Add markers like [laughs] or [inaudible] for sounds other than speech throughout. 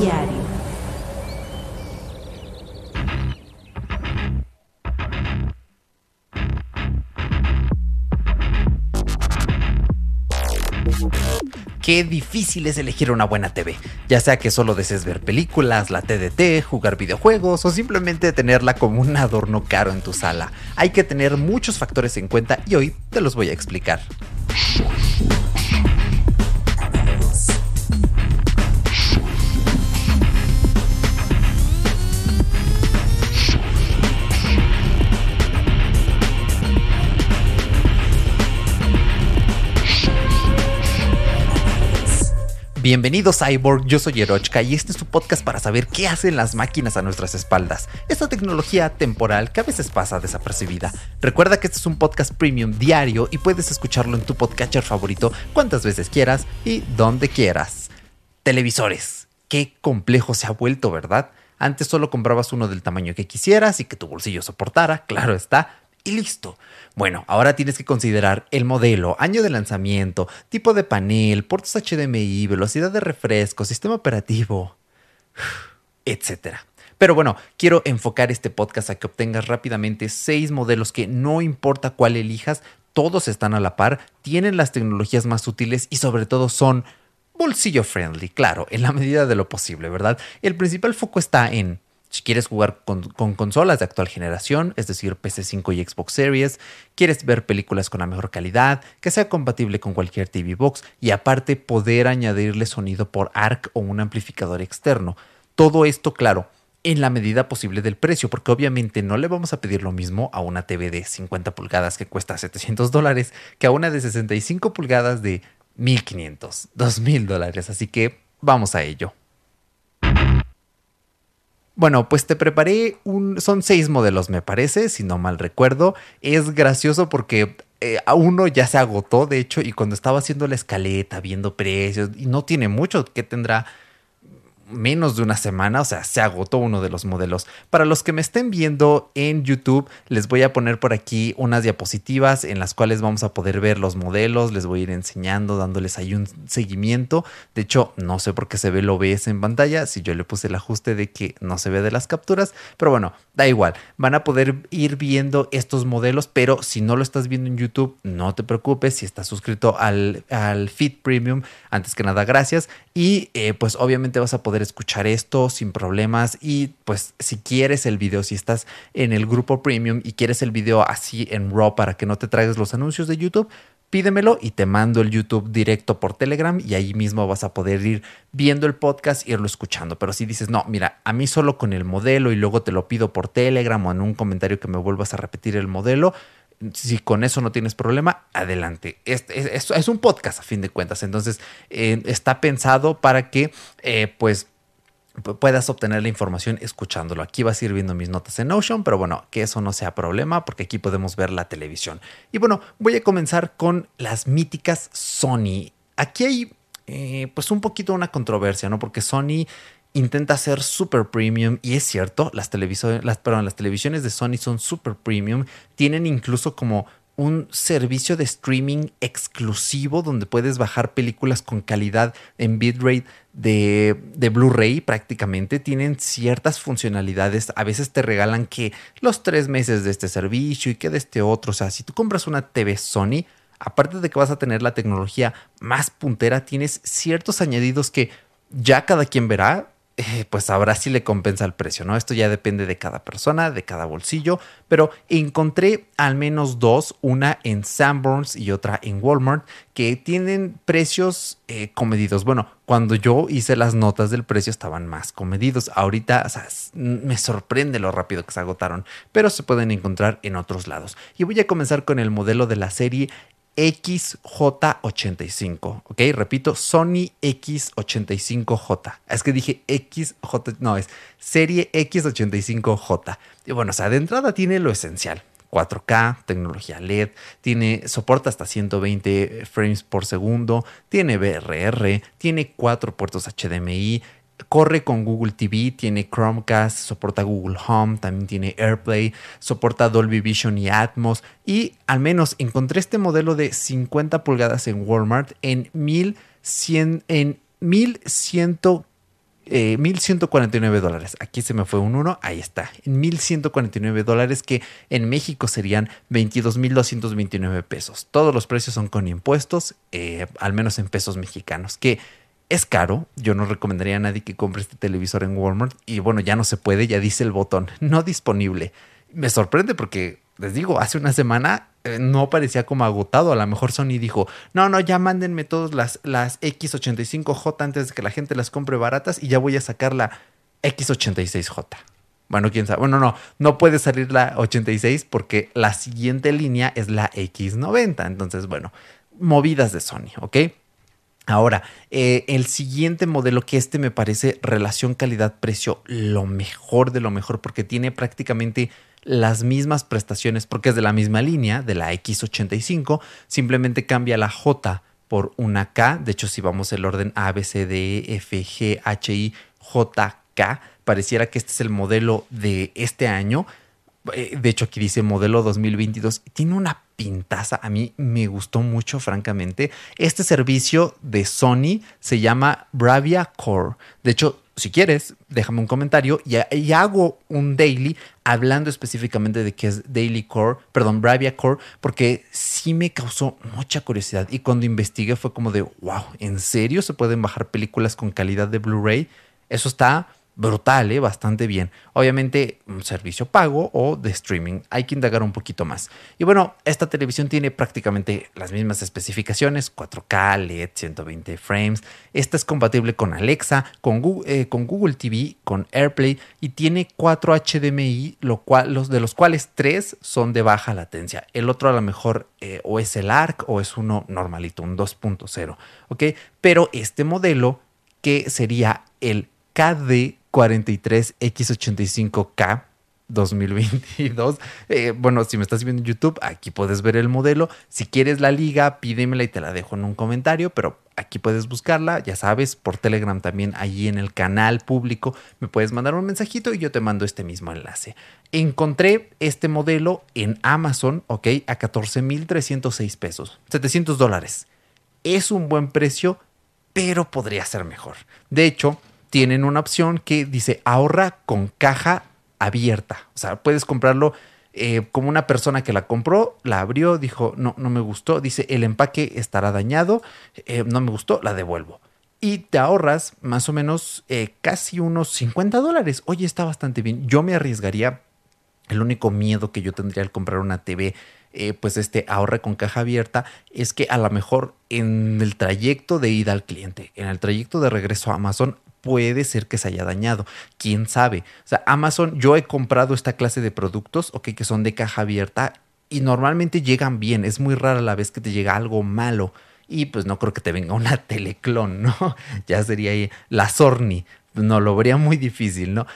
Diario. Qué difícil es elegir una buena TV, ya sea que solo desees ver películas, la TDT, jugar videojuegos o simplemente tenerla como un adorno caro en tu sala. Hay que tener muchos factores en cuenta y hoy te los voy a explicar. Bienvenidos Cyborg, yo soy Erochka y este es tu podcast para saber qué hacen las máquinas a nuestras espaldas. Esta tecnología temporal que a veces pasa desapercibida. Recuerda que este es un podcast premium diario y puedes escucharlo en tu podcatcher favorito cuantas veces quieras y donde quieras. Televisores. Qué complejo se ha vuelto, ¿verdad? Antes solo comprabas uno del tamaño que quisieras y que tu bolsillo soportara, claro está, y listo. Bueno, ahora tienes que considerar el modelo, año de lanzamiento, tipo de panel, puertos HDMI, velocidad de refresco, sistema operativo, [sighs] etc. Pero bueno, quiero enfocar este podcast a que obtengas rápidamente seis modelos que no importa cuál elijas, todos están a la par, tienen las tecnologías más útiles y sobre todo son bolsillo friendly, claro, en la medida de lo posible, ¿verdad? El principal foco está en si quieres jugar con, consolas de actual generación, es decir, PC5 y Xbox Series, quieres ver películas con la mejor calidad, que sea compatible con cualquier TV Box y aparte poder añadirle sonido por ARC o un amplificador externo. Todo esto, claro, en la medida posible del precio, porque obviamente no le vamos a pedir lo mismo a una TV de 50 pulgadas que cuesta 700 dólares que a una de 65 pulgadas de 1500, 2000 dólares. Así que vamos a ello. Bueno, pues te preparé un. Son seis modelos, me parece, si no mal recuerdo. Es gracioso porque eh, a uno ya se agotó, de hecho, y cuando estaba haciendo la escaleta, viendo precios, y no tiene mucho, que tendrá menos de una semana, o sea, se agotó uno de los modelos. Para los que me estén viendo en YouTube, les voy a poner por aquí unas diapositivas en las cuales vamos a poder ver los modelos, les voy a ir enseñando, dándoles ahí un seguimiento. De hecho, no sé por qué se ve el OBS en pantalla, si yo le puse el ajuste de que no se ve de las capturas, pero bueno, da igual, van a poder ir viendo estos modelos, pero si no lo estás viendo en YouTube, no te preocupes, si estás suscrito al, al feed premium, antes que nada, gracias. Y eh, pues obviamente vas a poder escuchar esto sin problemas. Y pues si quieres el video, si estás en el grupo premium y quieres el video así en RAW para que no te traigas los anuncios de YouTube, pídemelo y te mando el YouTube directo por Telegram y ahí mismo vas a poder ir viendo el podcast irlo escuchando. Pero si dices, no, mira, a mí solo con el modelo y luego te lo pido por Telegram o en un comentario que me vuelvas a repetir el modelo, si con eso no tienes problema, adelante. Es, es, un podcast a fin de cuentas, entonces eh, está pensado para que eh, pues puedas obtener la información escuchándolo. Aquí vas a ir viendo mis notas en Notion, pero bueno, que eso no sea problema porque aquí podemos ver la televisión. Y bueno, voy a comenzar con las míticas Sony. Aquí hay eh, pues un poquito una controversia, ¿no? Porque Sony intenta ser super premium y es cierto, las, las, perdón, las televisiones de Sony son super premium, tienen incluso como un servicio de streaming exclusivo donde puedes bajar películas con calidad en bitrate de, de Blu-ray prácticamente. Tienen ciertas funcionalidades. A veces te regalan que los tres meses de este servicio y que de este otro. O sea, si tú compras una TV Sony, aparte de que vas a tener la tecnología más puntera, tienes ciertos añadidos que ya cada quien verá eh, pues ahora sí le compensa el precio, ¿no? Esto ya depende de cada persona, de cada bolsillo, pero encontré al menos dos, una en Sanborns y otra en Walmart, que tienen precios eh, comedidos. Bueno, cuando yo hice las notas del precio estaban más comedidos. Ahorita, o sea, me sorprende lo rápido que se agotaron, pero se pueden encontrar en otros lados. Y voy a comenzar con el modelo de la serie XJ85, ¿ok? Repito, Sony X85J. Es que dije XJ, no, es serie X85J. Y bueno, o sea, de entrada tiene lo esencial. 4K, tecnología LED, tiene, soporta hasta 120 frames por segundo, tiene BRR, tiene cuatro puertos HDMI, corre con Google TV, tiene Chromecast, soporta Google Home, también tiene AirPlay, soporta Dolby Vision y Atmos. Y al menos encontré este modelo de 50 pulgadas en Walmart en 1100, en 1100 Eh, 1.149 dólares. Aquí se me fue un 1, ahí está. 1.149 dólares que en México serían 22.229 pesos. Todos los precios son con impuestos, eh, al menos en pesos mexicanos, que es caro. Yo no recomendaría a nadie que compre este televisor en Walmart. Y bueno, ya no se puede, ya dice el botón, [laughs] no disponible. Me sorprende porque, les digo, hace una semana eh, no parecía como agotado. A lo mejor Sony dijo, no, no, ya mándenme todas las, las X85J antes de que la gente las compre baratas y ya voy a sacar la X86J. Bueno, quién sabe. Bueno, no, no puede salir la 86 porque la siguiente línea es la X90. Entonces, bueno, movidas de Sony, ¿ok? Ahora, eh, el siguiente modelo que este me parece relación calidad-precio lo mejor de lo mejor porque tiene prácticamente las mismas prestaciones porque es de la misma línea, de la X85, simplemente cambia la J por una K, de hecho si vamos el orden A, B, C, D, E, F, G, H, I, J, K, pareciera que este es el modelo de este año, eh, de hecho aquí dice modelo 2022, tiene una pintaza, a mí me gustó mucho francamente. Este servicio de Sony se llama Bravia Core, de hecho si quieres, déjame un comentario y, hago un daily hablando específicamente de qué es Daily Core, perdón, Bravia Core, porque sí me causó mucha curiosidad y cuando investigué fue como de, wow, ¿en serio se pueden bajar películas con calidad de Blu-ray? Eso está brutal, ¿eh? bastante bien. Obviamente un servicio pago o de streaming. Hay que indagar un poquito más. Y bueno, esta televisión tiene prácticamente las mismas especificaciones, 4K, LED, 120 frames. Esta es compatible con Alexa, con Google, eh, con Google TV, con AirPlay y tiene 4 HDMI, lo cual, de los cuales 3 son de baja latencia. El otro a lo mejor eh, o es el ARC o es uno normalito, un 2.0. ¿Ok? Pero este modelo que sería el KD 43X85K 2022. Eh, bueno, si me estás viendo en YouTube, aquí puedes ver el modelo. Si quieres la liga, pídemela y te la dejo en un comentario, pero aquí puedes buscarla, ya sabes, por Telegram también, allí en el canal público, me puedes mandar un mensajito y yo te mando este mismo enlace. Encontré este modelo en Amazon, ok, a 14,306 pesos, 700 dólares. Es un buen precio, pero podría ser mejor. De hecho, tienen una opción que dice ahorra con caja abierta. O sea, puedes comprarlo eh, como una persona que la compró, la abrió, dijo, no, no me gustó, dice, el empaque estará dañado, eh, no me gustó, la devuelvo. Y te ahorras más o menos eh, casi unos 50 dólares. Oye, está bastante bien. Yo me arriesgaría. El único miedo que yo tendría al comprar una TV pues este ahorre con caja abierta es que a lo mejor en el trayecto de ida al cliente, en el trayecto de regreso a Amazon, puede ser que se haya dañado. ¿Quién sabe? O sea, Amazon, yo he comprado esta clase de productos, ok, que son de caja abierta y normalmente llegan bien. Es muy rara la vez que te llega algo malo. Y pues no creo que te venga una [laughs] teleclon, ¿no? Ya sería ahí la Sorni. No, lo vería muy difícil, ¿no?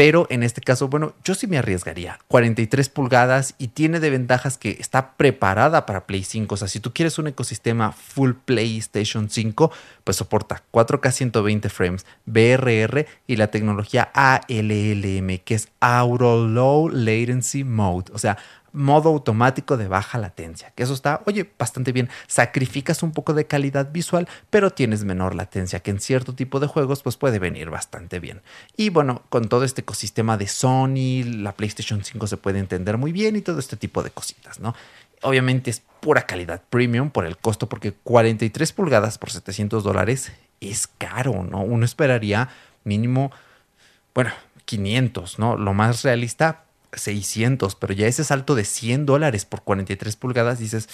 Pero en este caso, bueno, yo sí me arriesgaría. 43 pulgadas y tiene de ventajas que está preparada para Play 5. O sea, si tú quieres un ecosistema full PlayStation 5, pues soporta 4K 120 frames, BRR y la tecnología ALLM, que es Auto Low Latency Mode. O sea, modo automático de baja latencia, que eso está, oye, bastante bien. Sacrificas un poco de calidad visual, pero tienes menor latencia, que en cierto tipo de juegos pues puede venir bastante bien. Y bueno, con todo este ecosistema de Sony, la PlayStation 5 se puede entender muy bien y todo este tipo de cositas, ¿no? Obviamente es pura calidad premium por el costo, porque 43 pulgadas por 700 dólares es caro, ¿no? Uno esperaría mínimo, bueno, 500, ¿no? Lo más realista, 600, pero ya ese salto de 100 dólares por 43 pulgadas, dices,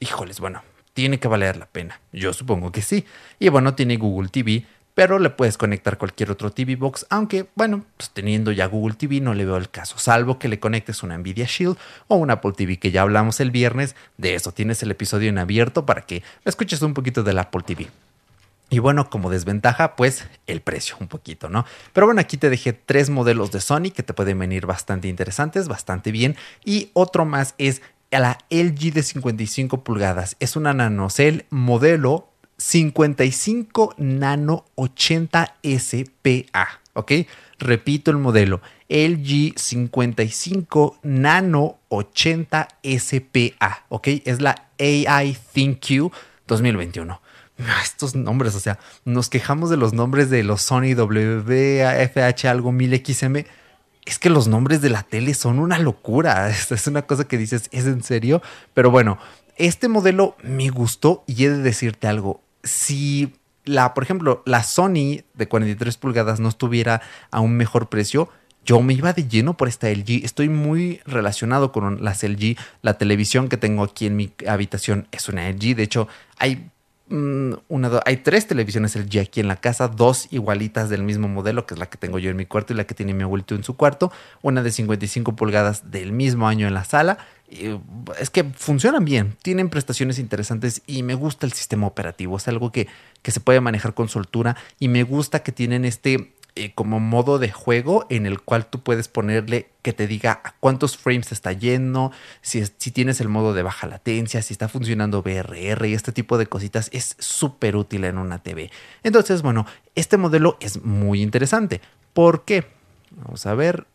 híjoles, bueno, tiene que valer la pena. Yo supongo que sí. Y bueno, tiene Google TV, pero le puedes conectar cualquier otro TV Box, aunque bueno, pues teniendo ya Google TV no le veo el caso, salvo que le conectes una Nvidia Shield o un Apple TV, que ya hablamos el viernes, de eso tienes el episodio en abierto para que escuches un poquito del Apple TV. Y bueno, como desventaja, pues el precio un poquito, ¿no? Pero bueno, aquí te dejé tres modelos de Sony que te pueden venir bastante interesantes, bastante bien. Y otro más es la LG de 55 pulgadas. Es una nanocell modelo 55 nano 80 SPA, ¿ok? Repito el modelo, LG 55 nano 80 SPA, ¿ok? Es la AI ThinQ 2021. Estos nombres, o sea, nos quejamos de los nombres de los Sony WFH algo 1000XM. Es que los nombres de la tele son una locura. [laughs] Es una cosa que dices, ¿es en serio? Pero bueno, este modelo me gustó y he de decirte algo. Si la, por ejemplo, la Sony de 43 pulgadas no estuviera a un mejor precio, yo me iba de lleno por esta LG. Estoy muy relacionado con las LG. La televisión que tengo aquí en mi habitación es una LG. De hecho, hay una, hay tres televisiones LG aquí en la casa, dos igualitas del mismo modelo, que es la que tengo yo en mi cuarto y la que tiene mi abuelito en su cuarto, una de 55 pulgadas del mismo año en la sala. es que funcionan bien, tienen prestaciones interesantes y me gusta el sistema operativo, es algo que, que se puede manejar con soltura y me gusta que tienen este eh, como modo de juego en el cual tú puedes ponerle que te diga a cuántos frames está yendo, si, si tienes el modo de baja latencia, si está funcionando BRR y este tipo de cositas es súper útil en una TV. Entonces, bueno, este modelo es muy interesante. ¿Por qué? Vamos a ver.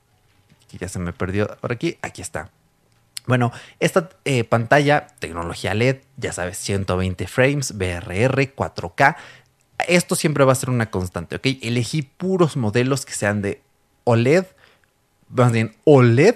Aquí ya se me perdió por aquí. Aquí está. Bueno, esta eh, pantalla, tecnología LED, ya sabes, 120 frames, BRR, 4K, esto siempre va a ser una constante, ¿ok? Elegí puros modelos que sean de OLED, más bien OLED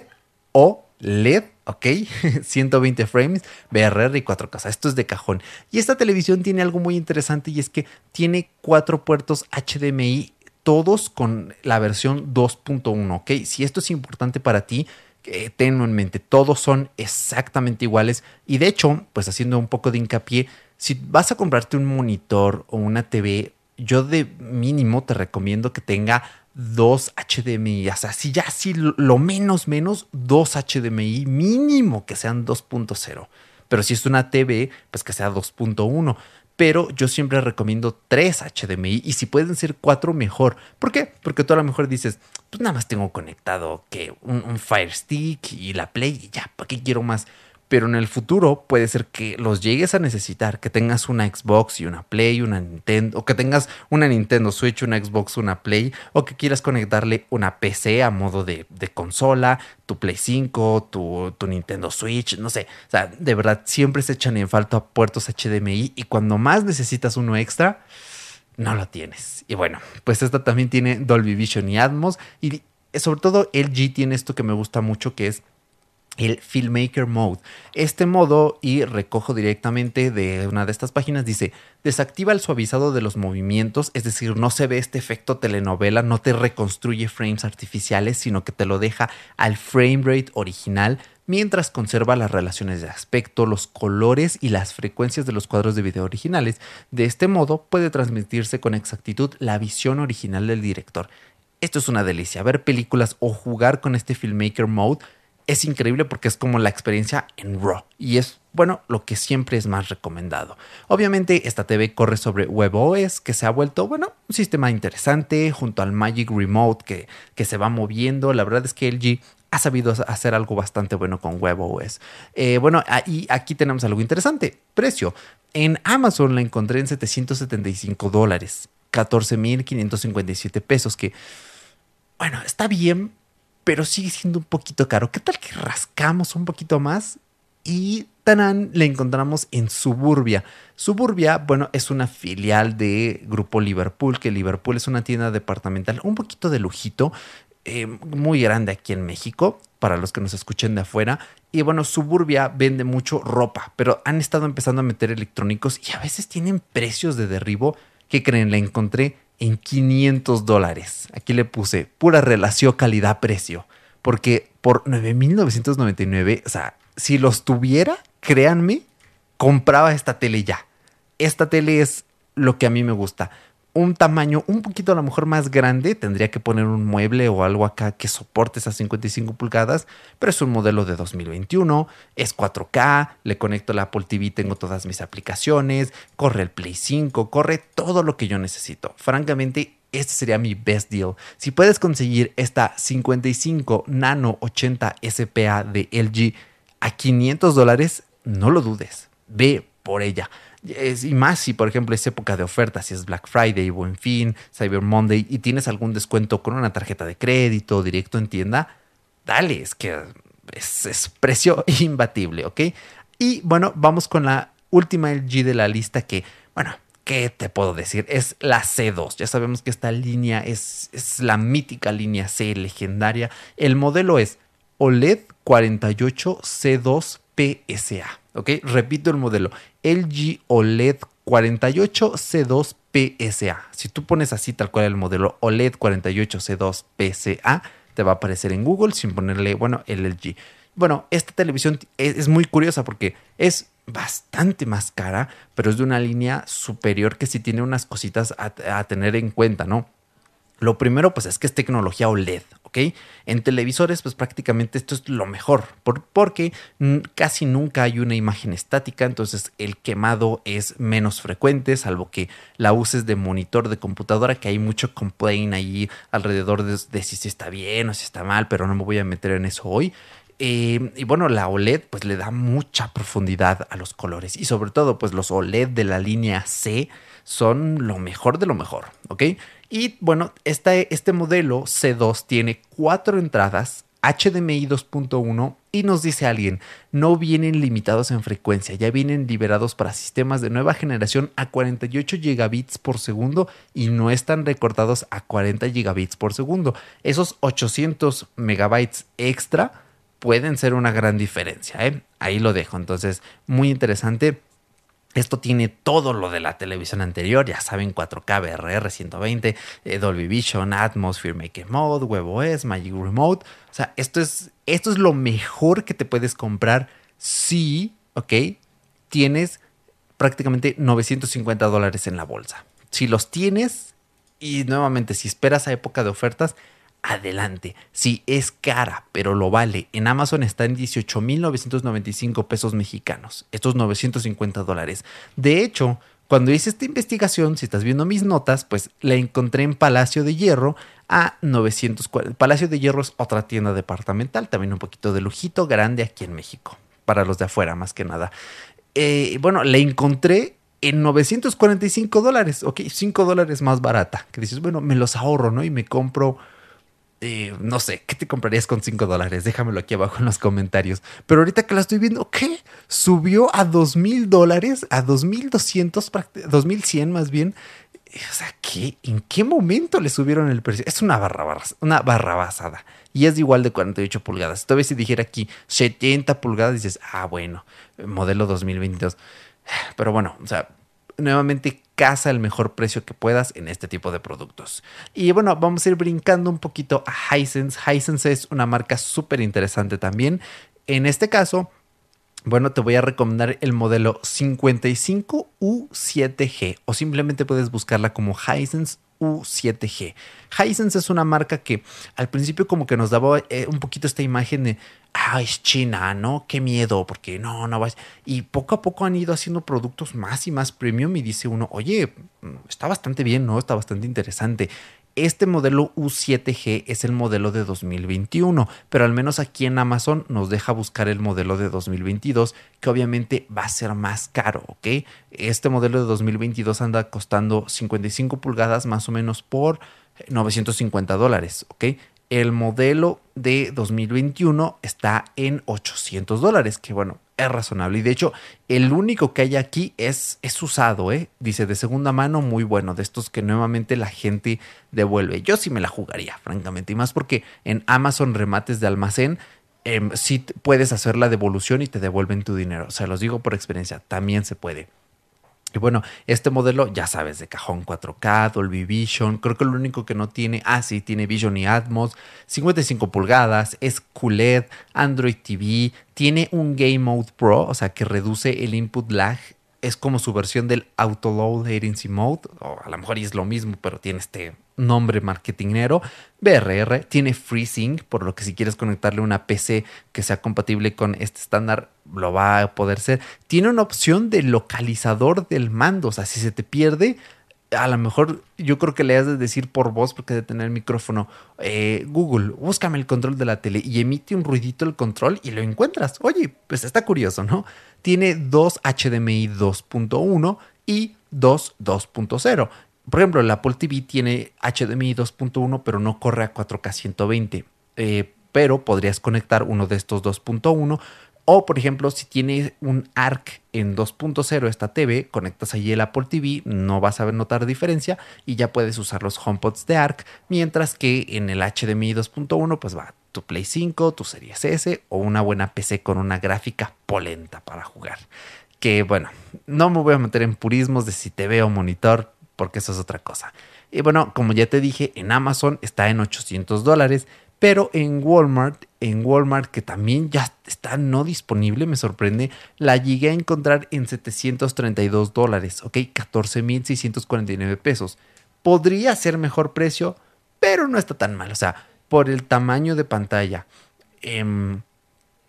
o LED, ¿ok? [laughs] 120 frames, BRR y 4K. Esto es de cajón. Y esta televisión tiene algo muy interesante y es que tiene cuatro puertos HDMI, todos con la versión 2.1, ¿ok? Si esto es importante para ti, eh, tenlo en mente, todos son exactamente iguales y de hecho, pues haciendo un poco de hincapié, si vas a comprarte un monitor o una TV, yo de mínimo te recomiendo que tenga dos HDMI. O sea, si ya si lo menos, menos, dos HDMI mínimo que sean 2.0. Pero si es una TV, pues que sea 2.1. Pero yo siempre recomiendo tres HDMI y si pueden ser cuatro, mejor. ¿Por qué? Porque tú a lo mejor dices, pues nada más tengo conectado que un, un Fire Stick y la Play y ya, ¿para qué quiero más? Pero en el futuro puede ser que los llegues a necesitar, que tengas una Xbox y una Play, una Nintendo, o que tengas una Nintendo Switch, una Xbox, una Play, o que quieras conectarle una PC a modo de, consola, tu Play 5, tu, tu, Nintendo Switch, no sé. O sea, de verdad, siempre se echan en falta puertos HDMI y cuando más necesitas uno extra, no lo tienes. Y bueno, pues esta también tiene Dolby Vision y Atmos y sobre todo LG tiene esto que me gusta mucho que es el Filmmaker Mode. Este modo, y recojo directamente de una de estas páginas, dice, desactiva el suavizado de los movimientos, es decir, no se ve este efecto telenovela, no te reconstruye frames artificiales, sino que te lo deja al frame rate original, mientras conserva las relaciones de aspecto, los colores y las frecuencias de los cuadros de video originales. De este modo puede transmitirse con exactitud la visión original del director. Esto es una delicia, ver películas o jugar con este Filmmaker Mode es increíble porque es como la experiencia en RAW y es, bueno, lo que siempre es más recomendado. Obviamente esta TV corre sobre WebOS que se ha vuelto, bueno, un sistema interesante junto al Magic Remote que, que se va moviendo. La verdad es que LG ha sabido hacer algo bastante bueno con WebOS. Eh, bueno, ahí, aquí tenemos algo interesante. Precio. En Amazon la encontré en 775 dólares, 14.557 pesos, que, bueno, está bien, pero sigue siendo un poquito caro. ¿Qué tal que rascamos un poquito más? Y Tanan le encontramos en Suburbia. Suburbia, bueno, es una filial de Grupo Liverpool, que Liverpool es una tienda departamental un poquito de lujito, eh, muy grande aquí en México, para los que nos escuchen de afuera. Y bueno, Suburbia vende mucho ropa, pero han estado empezando a meter electrónicos y a veces tienen precios de derribo. ¿Qué creen? La encontré en 500 dólares. Aquí le puse pura relación calidad-precio. Porque por 9.999, o sea, si los tuviera, créanme, compraba esta tele ya. Esta tele es lo que a mí me gusta un tamaño un poquito a lo mejor más grande, tendría que poner un mueble o algo acá que soporte esas 55 pulgadas, pero es un modelo de 2021, es 4K, le conecto la Apple TV, tengo todas mis aplicaciones, corre el Play 5, corre todo lo que yo necesito. Francamente, este sería mi best deal. Si puedes conseguir esta 55 Nano 80 SPA de LG a 500 dólares, no lo dudes, ve por ella y más si, por ejemplo, es época de ofertas, si es Black Friday, Buen Fin, Cyber Monday y tienes algún descuento con una tarjeta de crédito directo en tienda, dale, es que es, precio [laughs] imbatible, ¿ok? Y bueno, vamos con la última LG de la lista que, bueno, ¿qué te puedo decir? Es la C2. Ya sabemos que esta línea es, es la mítica línea C legendaria. El modelo es OLED 48C2 PSA. ¿Ok? Repito el modelo. LG OLED 48C2 PSA. Si tú pones así tal cual el modelo OLED 48C2 PSA, te va a aparecer en Google sin ponerle, bueno, LG. Bueno, esta televisión es, muy curiosa porque es bastante más cara, pero es de una línea superior que sí tiene unas cositas a, a tener en cuenta, ¿no? Lo primero, pues es que es tecnología OLED, ¿ok? En televisores, pues prácticamente esto es lo mejor, porque casi nunca hay una imagen estática, entonces el quemado es menos frecuente, salvo que la uses de monitor de computadora, que hay mucho complaint ahí alrededor de, si se está bien o si está mal, pero no me voy a meter en eso hoy. Eh, y bueno, la OLED pues le da mucha profundidad a los colores y sobre todo pues los OLED de la línea C son lo mejor de lo mejor, ¿ok? Y bueno, este, este modelo C2 tiene cuatro entradas HDMI 2.1 y nos dice alguien, no vienen limitados en frecuencia, ya vienen liberados para sistemas de nueva generación a 48 gigabits por segundo y no están recortados a 40 gigabits por segundo. Esos 800 megabytes extra pueden ser una gran diferencia, ¿eh? ahí lo dejo, entonces muy interesante. Esto tiene todo lo de la televisión anterior, ya saben, 4K, BRR, 120, Dolby Vision, Atmosphere, Make Mode, WebOS, Magic Remote. O sea, esto es, esto es lo mejor que te puedes comprar si, ok, tienes prácticamente 950 dólares en la bolsa. Si los tienes, y nuevamente, si esperas a época de ofertas, adelante. Si es cara, pero lo vale. En Amazon está en 18.995 pesos mexicanos. Estos 950 dólares. De hecho, cuando hice esta investigación, si estás viendo mis notas, pues la encontré en Palacio de Hierro a 940. Palacio de Hierro es otra tienda departamental, también un poquito de lujito, grande aquí en México. Para los de afuera, más que nada. Eh, bueno, la encontré en 945 dólares, ok, 5 dólares más barata. Que dices, bueno, me los ahorro, ¿no? Y me compro eh, no sé, ¿qué te comprarías con 5 dólares? Déjamelo aquí abajo en los comentarios. Pero ahorita que la estoy viendo, ¿qué? Subió a 2 mil dólares, a 2200, 2100 más bien. O sea, ¿qué? ¿En qué momento le subieron el precio? Es una barra, una barra basada. Y es igual de 48 pulgadas. Todavía si dijera aquí 70 pulgadas, dices, ah, bueno, modelo 2022. Pero bueno, o sea, nuevamente casa el mejor precio que puedas en este tipo de productos. Y bueno, vamos a ir brincando un poquito a Hisense. Hisense es una marca súper interesante también. En este caso, bueno, te voy a recomendar el modelo 55U7G o simplemente puedes buscarla como Hisense U7G. Hisense es una marca que al principio como que nos daba eh, un poquito esta imagen de, ah, es China, ¿no? Qué miedo, porque no, no vas. Y poco a poco han ido haciendo productos más y más premium y dice uno, oye, mm, está bastante bien, ¿no? Está bastante interesante. Este modelo U7G es el modelo de 2021, pero al menos aquí en Amazon nos deja buscar el modelo de 2022, que obviamente va a ser más caro, ¿ok? Este modelo de 2022 anda costando 55 pulgadas más o menos por 950 dólares, ¿ok? El modelo de 2021 está en 800 dólares, que bueno, es razonable. Y de hecho, el único que hay aquí es, es usado, ¿eh? Dice de segunda mano, muy bueno, de estos que nuevamente la gente devuelve. Yo sí me la jugaría, francamente, y más porque en Amazon remates de almacén eh, sí puedes hacer la devolución y te devuelven tu dinero. O sea, los digo por experiencia, también se puede. Y bueno, este modelo, ya sabes, de cajón 4K, Dolby Vision, creo que lo único que no tiene, ah, sí, tiene Vision y Atmos, 55 pulgadas, es QLED, Android TV, tiene un Game Mode Pro, o sea, que reduce el input lag, es como su versión del Auto Load Latency Mode, o a lo mejor es lo mismo, pero tiene este nombre marketingero. BRR tiene FreeSync, por lo que si quieres conectarle una PC que sea compatible con este estándar, lo va a poder ser. Tiene una opción de localizador del mando, o sea, si se te pierde, a lo mejor yo creo que le has de decir por voz, porque de tener el micrófono, eh, Google, búscame el control de la tele y emite un ruidito el control y lo encuentras. Oye, pues está curioso, ¿no? Tiene dos HDMI 2.1 y dos 2.0 por ejemplo, el Apple TV tiene HDMI 2.1, pero no corre a 4K 120. Eh, pero podrías conectar uno de estos 2.1 O, por ejemplo, si tienes un ARC en 2.0 esta TV, conectas allí el Apple TV, no vas a notar diferencia y ya puedes usar los HomePods de ARC, mientras que en el HDMI 2.1 pues va tu Play 5, tu Series S o una buena PC con una gráfica polenta para jugar. Que bueno, no me voy a meter en purismos de si te veo monitor, porque eso es otra cosa. Y bueno, como ya te dije, en Amazon está en 800 dólares, pero en Walmart, en Walmart que también ya está no disponible, me sorprende, la llegué a encontrar en 732 dólares, ok, 14.649 pesos. Podría ser mejor precio, pero no está tan mal, o sea, por el tamaño de pantalla. Em,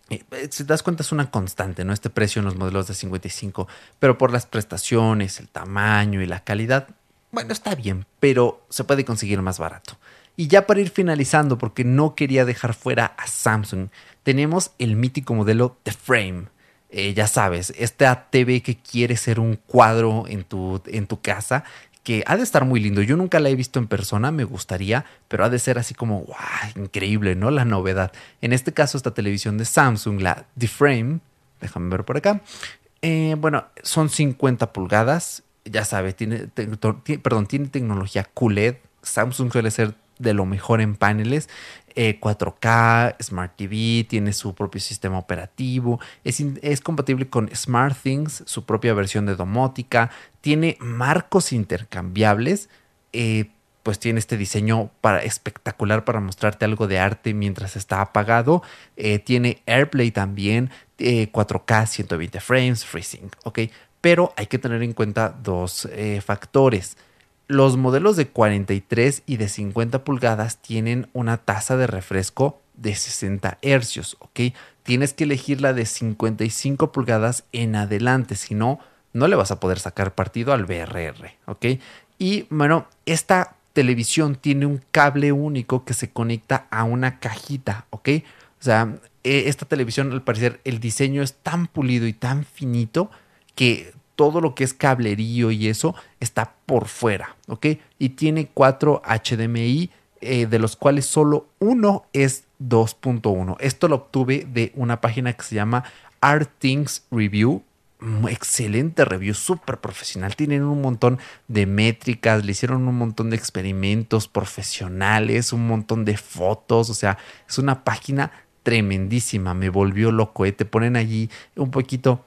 eh, si das cuenta es una constante, ¿no? Este precio en los modelos de 55, pero por las prestaciones, el tamaño y la calidad, bueno, está bien, pero se puede conseguir más barato. Y ya para ir finalizando, porque no quería dejar fuera a Samsung, tenemos el mítico modelo The Frame. Eh, ya sabes, esta TV que quiere ser un cuadro en tu, en tu casa, que ha de estar muy lindo. Yo nunca la he visto en persona, me gustaría, pero ha de ser así como, wow, increíble, ¿no? La novedad. En este caso, esta televisión de Samsung, la The Frame, déjame ver por acá. Eh, bueno, son 50 pulgadas, ya sabes, tiene, perdón, tiene tecnología QLED. Samsung suele ser de lo mejor en paneles. 4K, eh, Smart TV, tiene su propio sistema operativo, es, es, compatible con SmartThings, su propia versión de domótica, tiene marcos intercambiables, eh, pues tiene este diseño para, espectacular para mostrarte algo de arte mientras está apagado, eh, tiene AirPlay también, 4K, 120 frames, FreeSync, ok, pero hay que tener en cuenta dos factores los modelos de 43 y de 50 pulgadas tienen una tasa de refresco de 60 hercios, ¿ok? Tienes que elegir la de 55 pulgadas en adelante, si no, no le vas a poder sacar partido al BRR, ¿ok? Y bueno, esta televisión tiene un cable único que se conecta a una cajita, ¿ok? O sea, e, esta televisión al parecer el diseño es tan pulido y tan finito que todo lo que es cablerío y eso está por fuera, ¿ok? Y tiene cuatro HDMI, eh, de los cuales solo uno es 2.1. Esto lo obtuve de una página que se llama Art Things Review. Mm, excelente review, súper profesional. Tienen un montón de métricas, le hicieron un montón de experimentos profesionales, un montón de fotos. O sea, es una página tremendísima. Me volvió loco. ¿eh? Te ponen allí un poquito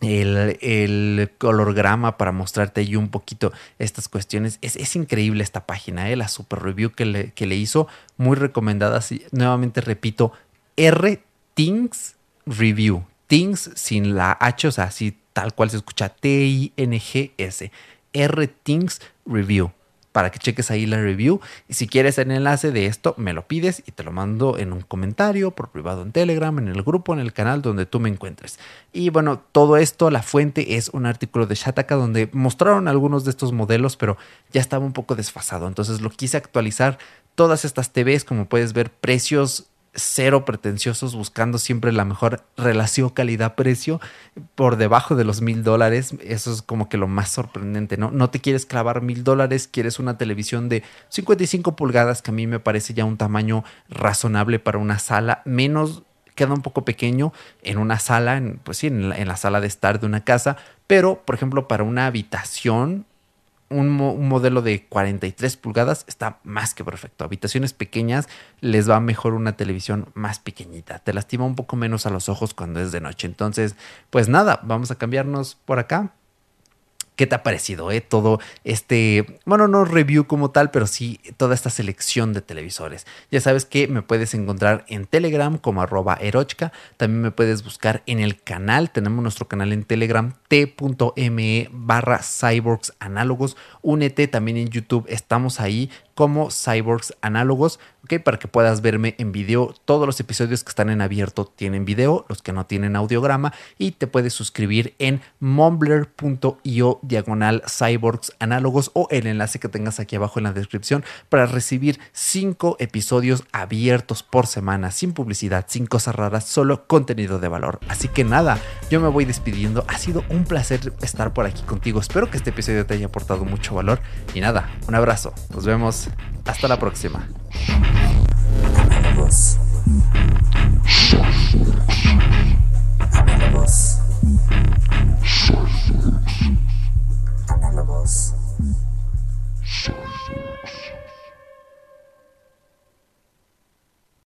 el, el, colorgrama para mostrarte ahí un poquito estas cuestiones. Es, increíble esta página, ¿eh? la super review que le, que le hizo, muy recomendada. nuevamente repito, R Things Review. Things sin la H, o sea, así tal cual se escucha T-I-N-G-S. R Things Review para que cheques ahí la review. Y si quieres el enlace de esto, me lo pides y te lo mando en un comentario, por privado en Telegram, en el grupo, en el canal donde tú me encuentres. Y bueno, todo esto, la fuente es un artículo de Shataka donde mostraron algunos de estos modelos, pero ya estaba un poco desfasado. Entonces lo quise actualizar. Todas estas TVs, como puedes ver, precios cero pretenciosos, buscando siempre la mejor relación calidad-precio por debajo de los mil dólares. Eso es como que lo más sorprendente, ¿no? No te quieres clavar mil dólares, quieres una televisión de 55 pulgadas, que a mí me parece ya un tamaño razonable para una sala, menos queda un poco pequeño en una sala, pues sí, en la, sala de estar de una casa, pero por ejemplo para una habitación un, modelo de 43 pulgadas está más que perfecto. Habitaciones pequeñas les va mejor una televisión más pequeñita. Te lastima un poco menos a los ojos cuando es de noche. Entonces, pues nada, vamos a cambiarnos por acá ¿Qué te ha parecido, eh? Todo este, bueno, no review como tal, pero sí toda esta selección de televisores. Ya sabes que me puedes encontrar en Telegram como arroba erochka. También me puedes buscar en el canal. Tenemos nuestro canal en Telegram, t.me barra cyborgs análogos. Únete también en YouTube. Estamos ahí como Cyborgs Análogos, ¿ok? Para que puedas verme en video. Todos los episodios que están en abierto tienen video, los que no tienen audiograma, y te puedes suscribir en mumbler.io diagonal Cyborgs Análogos o el enlace que tengas aquí abajo en la descripción para recibir cinco episodios abiertos por semana, sin publicidad, sin cosas raras, solo contenido de valor. Así que nada, yo me voy despidiendo. Ha sido un placer estar por aquí contigo. Espero que este episodio te haya aportado mucho valor. Y nada, un abrazo. Nos vemos hasta la próxima.